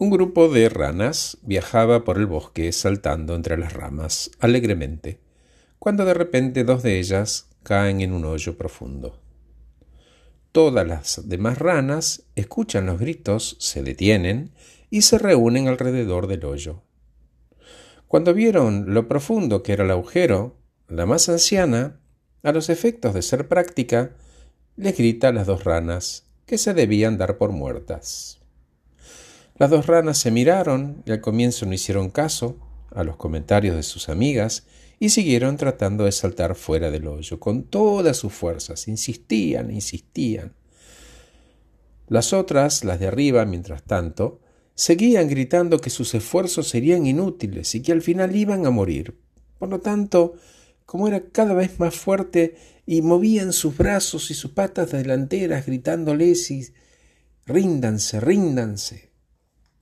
Un grupo de ranas viajaba por el bosque saltando entre las ramas alegremente, cuando de repente dos de ellas caen en un hoyo profundo. Todas las demás ranas escuchan los gritos, se detienen y se reúnen alrededor del hoyo. Cuando vieron lo profundo que era el agujero, la más anciana, a los efectos de ser práctica, les grita a las dos ranas que se debían dar por muertas. Las dos ranas se miraron y al comienzo no hicieron caso a los comentarios de sus amigas y siguieron tratando de saltar fuera del hoyo con todas sus fuerzas. Insistían, insistían. Las otras, las de arriba, mientras tanto, seguían gritando que sus esfuerzos serían inútiles y que al final iban a morir. Por lo tanto, como era cada vez más fuerte y movían sus brazos y sus patas delanteras gritándoles y ríndanse, ríndanse.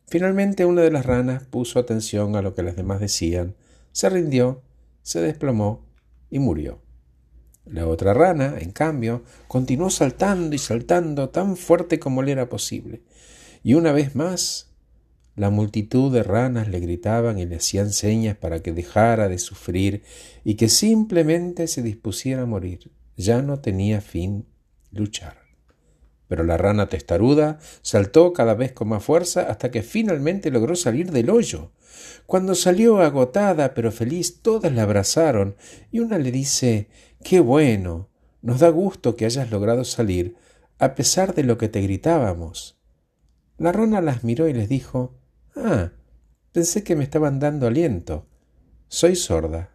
Finalmente una de las ranas puso atención a lo que las demás decían, se rindió, se desplomó y murió. La otra rana, en cambio, continuó saltando y saltando tan fuerte como le era posible. Y una vez más, la multitud de ranas le gritaban y le hacían señas para que dejara de sufrir y que simplemente se dispusiera a morir. Ya no tenía fin luchar. Pero la rana testaruda saltó cada vez con más fuerza hasta que finalmente logró salir del hoyo. Cuando salió agotada pero feliz, todas la abrazaron y una le dice Qué bueno. Nos da gusto que hayas logrado salir, a pesar de lo que te gritábamos. La rana las miró y les dijo Ah, pensé que me estaban dando aliento. Soy sorda.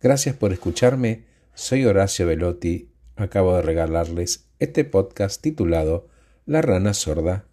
Gracias por escucharme. Soy Horacio Velotti. Acabo de regalarles este podcast titulado La rana sorda